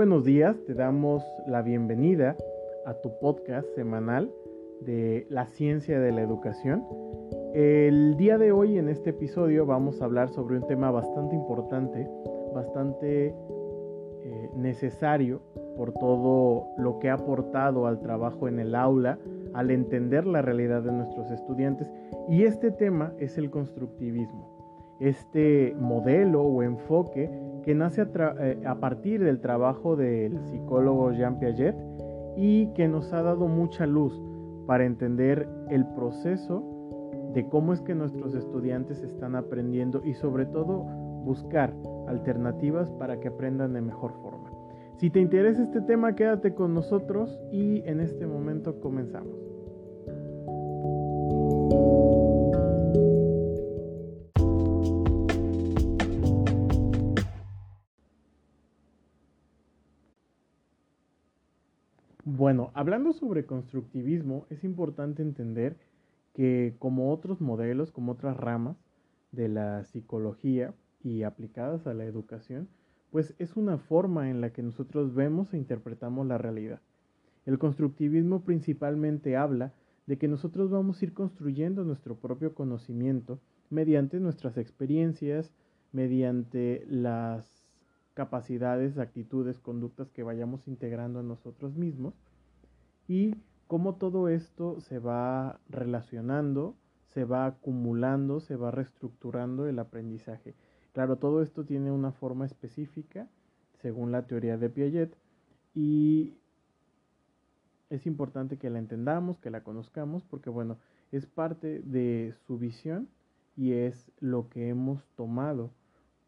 buenos días, te damos la bienvenida a tu podcast semanal de la ciencia de la educación. El día de hoy en este episodio vamos a hablar sobre un tema bastante importante, bastante eh, necesario por todo lo que ha aportado al trabajo en el aula, al entender la realidad de nuestros estudiantes. Y este tema es el constructivismo este modelo o enfoque que nace eh, a, partir del trabajo del psicólogo Jean Piaget y que nos ha dado mucha luz para entender el proceso de cómo es que nuestros estudiantes están aprendiendo y sobre todo buscar alternativas para que aprendan de mejor forma. Si te interesa este tema, quédate con nosotros y en este momento comenzamos. Hablando sobre constructivismo, es importante entender que como otros modelos, como otras ramas de la psicología y aplicadas a la educación, pues es una forma en la que nosotros vemos e interpretamos la realidad. El constructivismo principalmente habla de que nosotros vamos a ir construyendo nuestro propio conocimiento mediante nuestras experiencias, mediante las capacidades, actitudes, conductas que vayamos integrando en nosotros mismos y cómo todo esto se va relacionando, se va acumulando, se va reestructurando el aprendizaje. Claro, todo esto tiene una forma específica según la teoría de Piaget y es importante que la entendamos, que la conozcamos, porque bueno, es parte de su visión y es lo que hemos tomado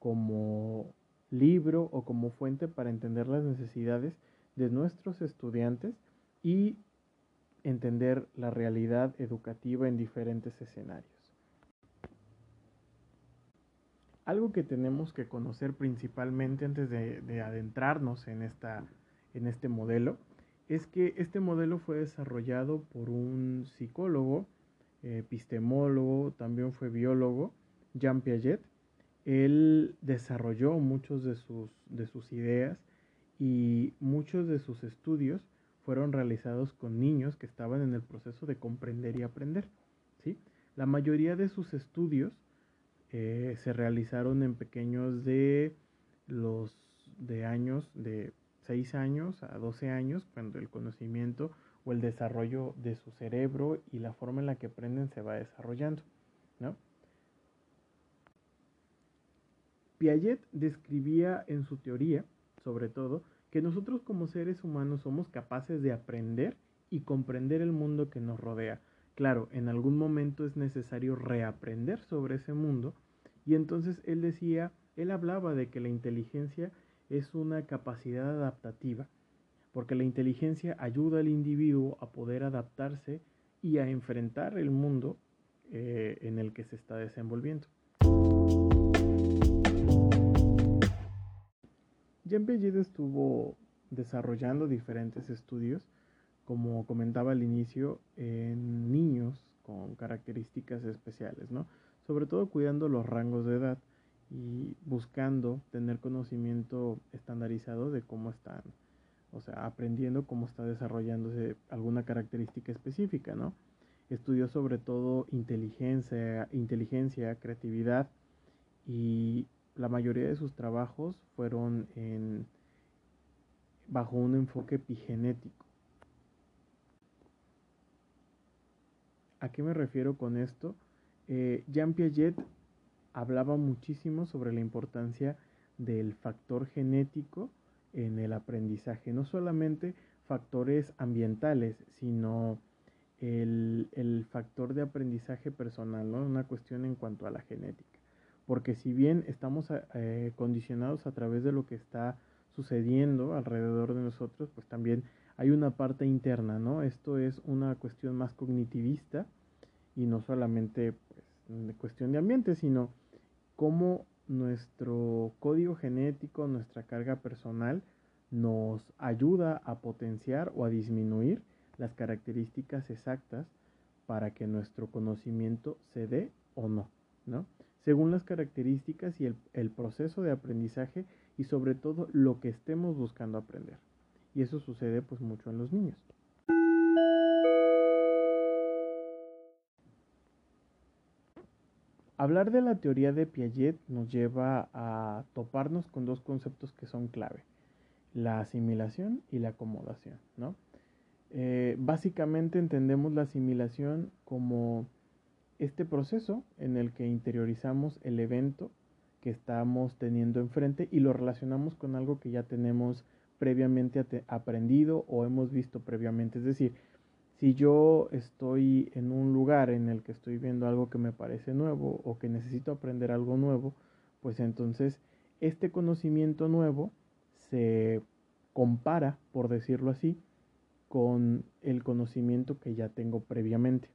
como libro o como fuente para entender las necesidades de nuestros estudiantes y entender la realidad educativa en diferentes escenarios. Algo que tenemos que conocer principalmente antes de, adentrarnos en, esta, en este modelo es que este modelo fue desarrollado por un psicólogo, epistemólogo, también fue biólogo, Jean Piaget. Él desarrolló muchos de sus, de sus ideas y muchos de sus estudios fueron realizados con niños que estaban en el proceso de comprender y aprender. ¿sí? La mayoría de sus estudios eh, se realizaron en pequeños de los de años de 6 años a 12 años, cuando el conocimiento o el desarrollo de su cerebro y la forma en la que aprenden se va desarrollando. ¿no? Piaget describía en su teoría, sobre todo, que nosotros como seres humanos somos capaces de aprender y comprender el mundo que nos rodea. Claro, en algún momento es necesario reaprender sobre ese mundo y entonces él decía, él hablaba de que la inteligencia es una capacidad adaptativa, porque la inteligencia ayuda al individuo a poder adaptarse y a enfrentar el mundo eh, en el que se está desenvolviendo. Jean Piaget estuvo desarrollando diferentes estudios, como comentaba al inicio, en niños con características especiales, ¿no? Sobre todo cuidando los rangos de edad y buscando tener conocimiento estandarizado de cómo están, o sea, aprendiendo cómo está desarrollándose alguna característica específica, ¿no? Estudió sobre todo inteligencia, inteligencia, creatividad y la mayoría de sus trabajos fueron bajo un enfoque epigenético. ¿A qué me refiero con esto? Eh, Jean Piaget hablaba muchísimo sobre la importancia del factor genético en el aprendizaje, no solamente factores ambientales, sino el, el factor de aprendizaje personal, ¿no? una cuestión en cuanto a la genética porque si bien estamos eh, condicionados a través de lo que está sucediendo alrededor de nosotros, pues también hay una parte interna, ¿no? Esto es una cuestión más cognitivista y no solamente pues, cuestión de ambiente, sino cómo nuestro código genético, nuestra carga personal nos ayuda a potenciar o a disminuir las características exactas para que nuestro conocimiento se dé o no, ¿no? Según las características y el, proceso de aprendizaje y sobre todo lo que estemos buscando aprender. Y eso sucede pues mucho en los niños. Hablar de la teoría de Piaget nos lleva a toparnos con dos conceptos que son clave, la asimilación y la acomodación, ¿no? Eh, básicamente entendemos la asimilación como este proceso en el que interiorizamos el evento que estamos teniendo enfrente y lo relacionamos con algo que ya tenemos previamente aprendido o hemos visto previamente. Es decir, si yo estoy en un lugar en el que estoy viendo algo que me parece nuevo o que necesito aprender algo nuevo, pues entonces este conocimiento nuevo se compara, por decirlo así, con el conocimiento que ya tengo previamente.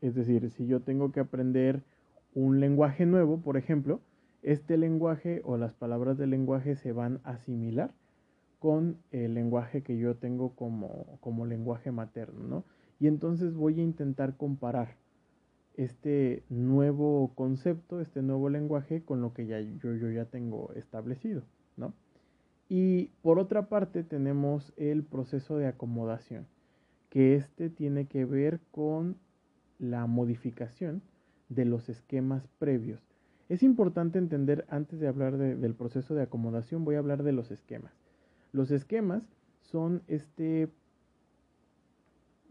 Es decir, si yo tengo que aprender un lenguaje nuevo, por ejemplo, este lenguaje o las palabras del lenguaje se van a asimilar con el lenguaje que yo tengo como, como lenguaje materno, ¿no? Y entonces voy a intentar comparar este nuevo concepto, este nuevo lenguaje con lo que ya, yo, yo ya tengo establecido, ¿no? Y por otra parte tenemos el proceso de acomodación, que este tiene que ver con la modificación de los esquemas previos. Es importante entender, antes de hablar del proceso de acomodación, voy a hablar de los esquemas. Los esquemas son este,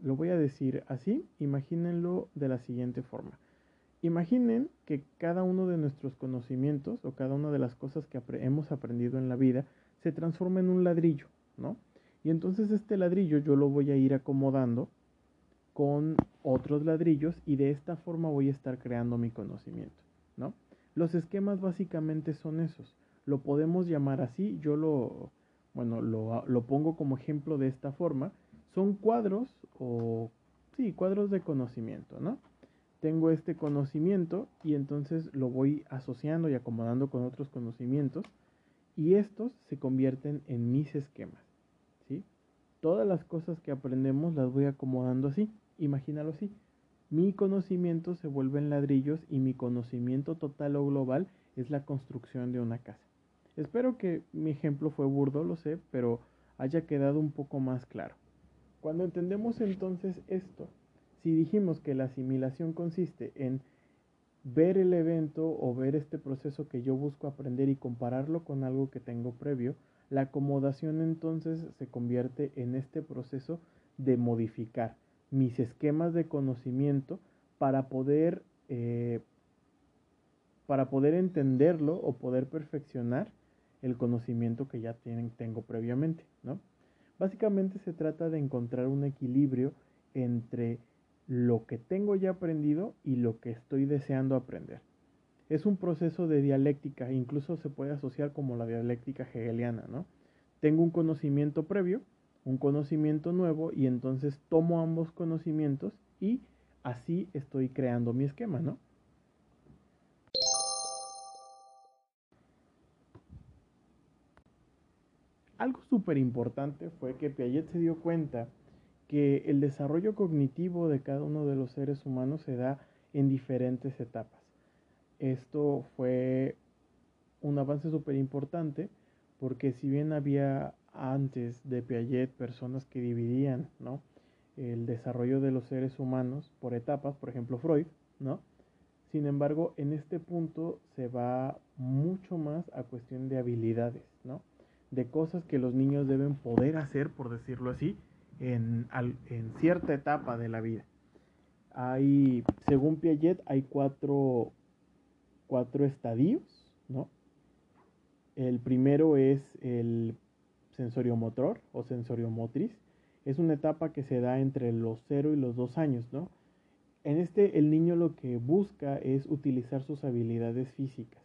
lo voy a decir así, imagínenlo de la siguiente forma. Imaginen que cada uno de nuestros conocimientos o cada una de las cosas que hemos aprendido en la vida se transforma en un ladrillo, ¿no? Y entonces este ladrillo yo lo voy a ir acomodando con otros ladrillos y de esta forma voy a estar creando mi conocimiento, ¿no? Los esquemas básicamente son esos. Lo podemos llamar así, yo lo, bueno, lo, lo pongo como ejemplo de esta forma. Son cuadros o, sí, cuadros de conocimiento, ¿no? Tengo este conocimiento y entonces lo voy asociando y acomodando con otros conocimientos y estos se convierten en mis esquemas. ¿sí? Todas las cosas que aprendemos las voy acomodando así, imagínalo así. Mi conocimiento se vuelve en ladrillos y mi conocimiento total o global es la construcción de una casa. Espero que mi ejemplo fue burdo, lo sé, pero haya quedado un poco más claro. Cuando entendemos entonces esto, si dijimos que la asimilación consiste en ver el evento o ver este proceso que yo busco aprender y compararlo con algo que tengo previo, la acomodación entonces se convierte en este proceso de modificar mis esquemas de conocimiento para poder, eh, para poder entenderlo o poder perfeccionar el conocimiento que ya tengo previamente. ¿no? Básicamente se trata de encontrar un equilibrio entre lo que tengo ya aprendido y lo que estoy deseando aprender. Es un proceso de dialéctica, incluso se puede asociar como la dialéctica hegeliana, ¿no? Tengo un conocimiento previo, un conocimiento nuevo y entonces tomo ambos conocimientos y así estoy creando mi esquema, ¿no? Algo súper importante fue que Piaget se dio cuenta que el desarrollo cognitivo de cada uno de los seres humanos se da en diferentes etapas. Esto fue un avance súper importante porque si bien había antes de Piaget personas que dividían ¿no? el desarrollo de los seres humanos por etapas, por ejemplo Freud, ¿no? Sin embargo, en este punto se va mucho más a cuestión de habilidades, ¿no? De cosas que los niños deben poder hacer, por decirlo así, en, cierta etapa de la vida. Hay, según Piaget, hay cuatro, cuatro estadios, ¿no? El primero es el sensoriomotor o sensoriomotriz. Es una etapa que se da entre los 0 y los 2 años, ¿no? En este el niño lo que busca es utilizar sus habilidades físicas.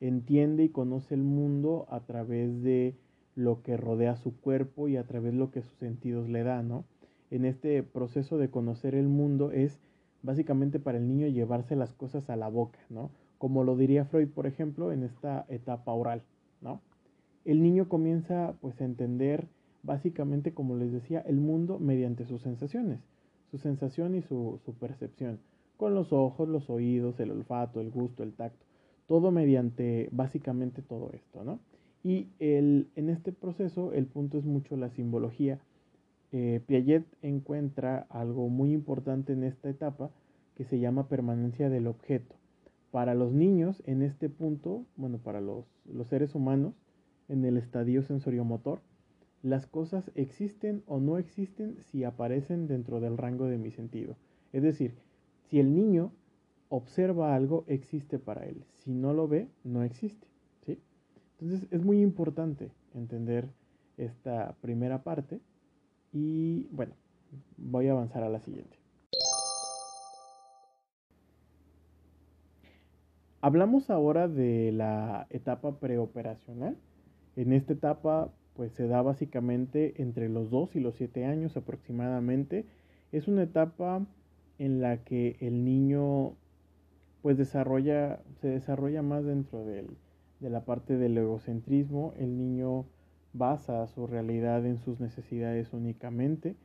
Entiende y conoce el mundo a través de lo que rodea su cuerpo y a través de lo que sus sentidos le dan, ¿no? En este proceso de conocer el mundo es básicamente para el niño llevarse las cosas a la boca, ¿no? Como lo diría Freud, por ejemplo, en esta etapa oral, ¿no? El niño comienza pues a entender básicamente, como les decía, el mundo mediante sus sensaciones, su sensación y su, su percepción, con los ojos, los oídos, el olfato, el gusto, el tacto. todo mediante básicamente todo esto, ¿no? Y el, en este proceso el punto es mucho la simbología. Eh, Piaget encuentra algo muy importante en esta etapa que se llama permanencia del objeto. Para los niños, en este punto, bueno, para los, los seres humanos, en el estadio sensoriomotor, las cosas existen o no existen si aparecen dentro del rango de mi sentido. Es decir, si el niño observa algo, existe para él. Si no lo ve, no existe. ¿sí? Entonces es muy importante entender esta primera parte y bueno, voy a avanzar a la siguiente. Hablamos ahora de la etapa preoperacional. En esta etapa pues se da básicamente entre los 2 y los 7 años aproximadamente. Es una etapa en la que el niño pues desarrolla, se desarrolla más dentro de la parte del egocentrismo. El niño basa su realidad en sus necesidades únicamente,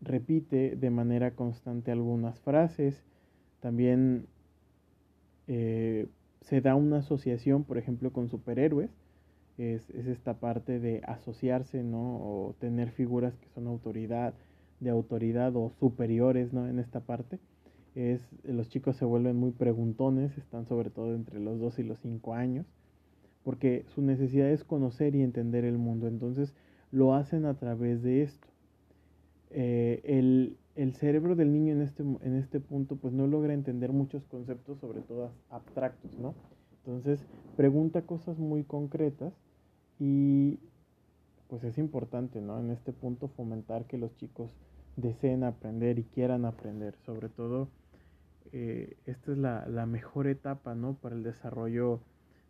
repite de manera constante algunas frases, también eh, se da una asociación, por ejemplo, con superhéroes, es, esta parte de asociarse, ¿no? O tener figuras que son autoridad, de autoridad o superiores, ¿no? En esta parte. Es, los chicos se vuelven muy preguntones, están sobre todo entre los 2 y los 5 años, porque su necesidad es conocer y entender el mundo, entonces lo hacen a través de esto. Eh, el, el, cerebro del niño en este, en este punto pues no logra entender muchos conceptos, sobre todo abstractos, ¿no? Entonces pregunta cosas muy concretas y pues es importante, ¿no? En este punto fomentar que los chicos deseen aprender y quieran aprender. Sobre todo, eh, esta es la, la, mejor etapa, ¿no? Para el desarrollo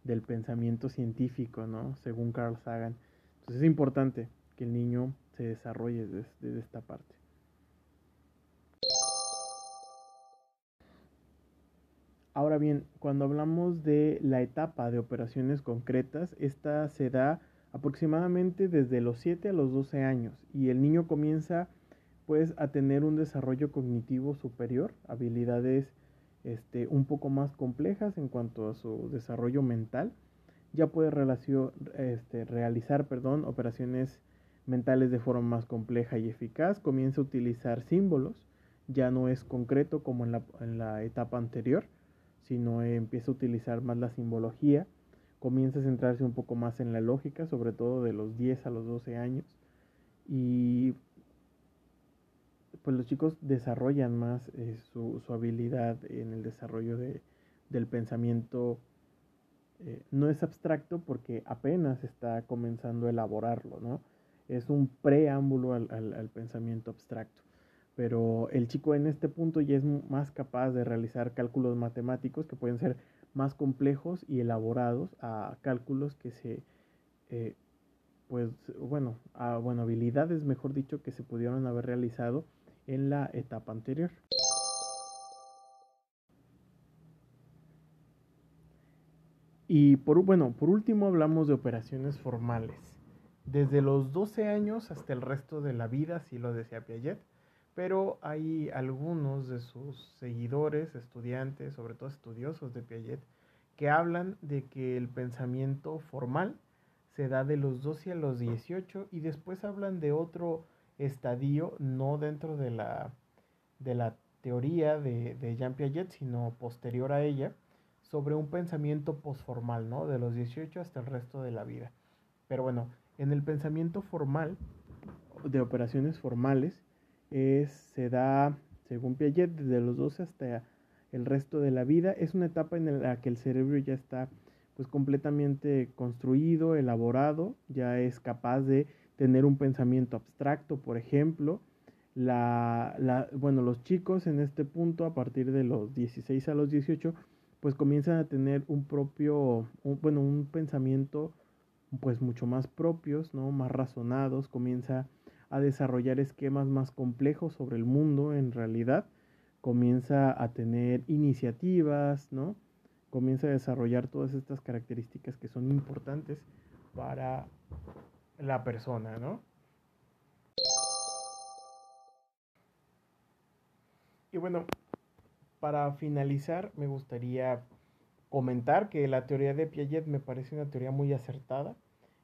del pensamiento científico, ¿no? Según Carl Sagan. Entonces es importante que el niño se desarrolle desde, desde esta parte. Ahora bien, cuando hablamos de la etapa de operaciones concretas, esta se da aproximadamente desde los 7 a los 12 años y el niño comienza pues a tener un desarrollo cognitivo superior, habilidades este, un poco más complejas en cuanto a su desarrollo mental. Ya puede este, realizar perdón, operaciones mentales de forma más compleja y eficaz, comienza a utilizar símbolos, ya no es concreto como en la, en la etapa anterior sino empieza a utilizar más la simbología, comienza a centrarse un poco más en la lógica, sobre todo de los 10 a los 12 años, y pues los chicos desarrollan más eh, su, habilidad en el desarrollo de, del pensamiento. Eh, no es abstracto porque apenas está comenzando a elaborarlo, ¿no? Es un preámbulo al pensamiento abstracto pero el chico en este punto ya es más capaz de realizar cálculos matemáticos que pueden ser más complejos y elaborados a cálculos que se, eh, pues bueno, a bueno, habilidades, mejor dicho, que se pudieron haber realizado en la etapa anterior. Y por, bueno, por último hablamos de operaciones formales. Desde los 12 años hasta el resto de la vida, si lo decía Piaget, pero hay algunos de sus seguidores, estudiantes, sobre todo estudiosos de Piaget, que hablan de que el pensamiento formal se da de los 12 a los 18 y después hablan de otro estadio, no dentro de la, de la teoría de, de Jean Piaget, sino posterior a ella, sobre un pensamiento posformal, ¿no? De los 18 hasta el resto de la vida. Pero bueno, en el pensamiento formal, de operaciones formales, es, se da, según Piaget, desde los 12 hasta el resto de la vida. Es una etapa en la que el cerebro ya está pues completamente construido, elaborado, ya es capaz de tener un pensamiento abstracto, por ejemplo. La, la, bueno, los chicos en este punto, a partir de los 16 a los 18, pues comienzan a tener un propio, bueno, un pensamiento pues mucho más propios, ¿no? Más razonados, comienza a desarrollar esquemas más complejos sobre el mundo en realidad, comienza a tener iniciativas, ¿no? Comienza a desarrollar todas estas características que son importantes para la persona, ¿no? Y bueno, para finalizar me gustaría comentar que la teoría de Piaget me parece una teoría muy acertada.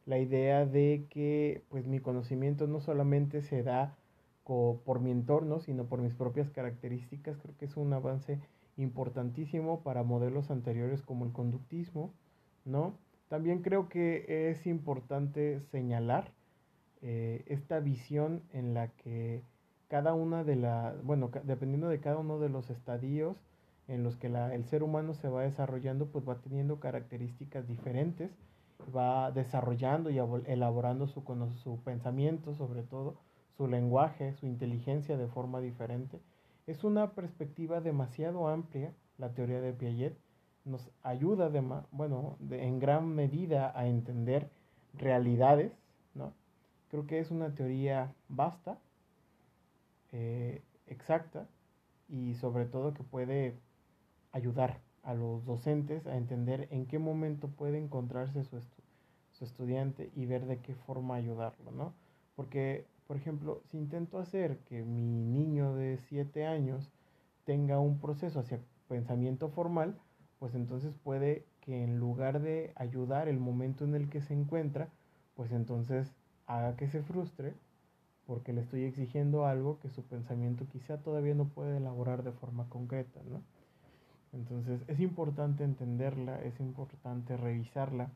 La idea de que pues mi conocimiento no solamente se da por mi entorno, sino por mis propias características, creo que es un avance importantísimo para modelos anteriores como el conductismo, ¿no? También creo que es importante señalar eh, esta visión en la que cada una de las, bueno, dependiendo de cada uno de los estadios en los que el ser humano se va desarrollando, pues va teniendo características diferentes, va desarrollando y elaborando su, pensamiento, sobre todo su lenguaje, su inteligencia de forma diferente. Es una perspectiva demasiado amplia, la teoría de Piaget, nos ayuda de, bueno, en gran medida a entender realidades, ¿no? Creo que es una teoría vasta, eh, exacta y sobre todo que puede ayudar a los docentes a entender en qué momento puede encontrarse su, su estudiante y ver de qué forma ayudarlo, ¿no? Porque, por ejemplo, si intento hacer que mi niño de 7 años tenga un proceso hacia pensamiento formal, pues entonces puede que en lugar de ayudar el momento en el que se encuentra, pues entonces haga que se frustre porque le estoy exigiendo algo que su pensamiento quizá todavía no puede elaborar de forma concreta, ¿no? Entonces es importante entenderla, es importante revisarla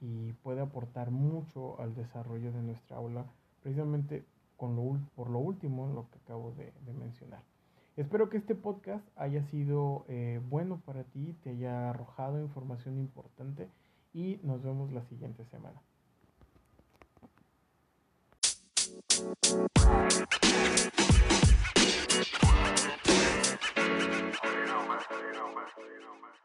y puede aportar mucho al desarrollo de nuestra aula, precisamente por lo último, lo que acabo de, mencionar. Espero que este podcast haya sido eh, bueno para ti, te haya arrojado información importante y nos vemos la siguiente semana más.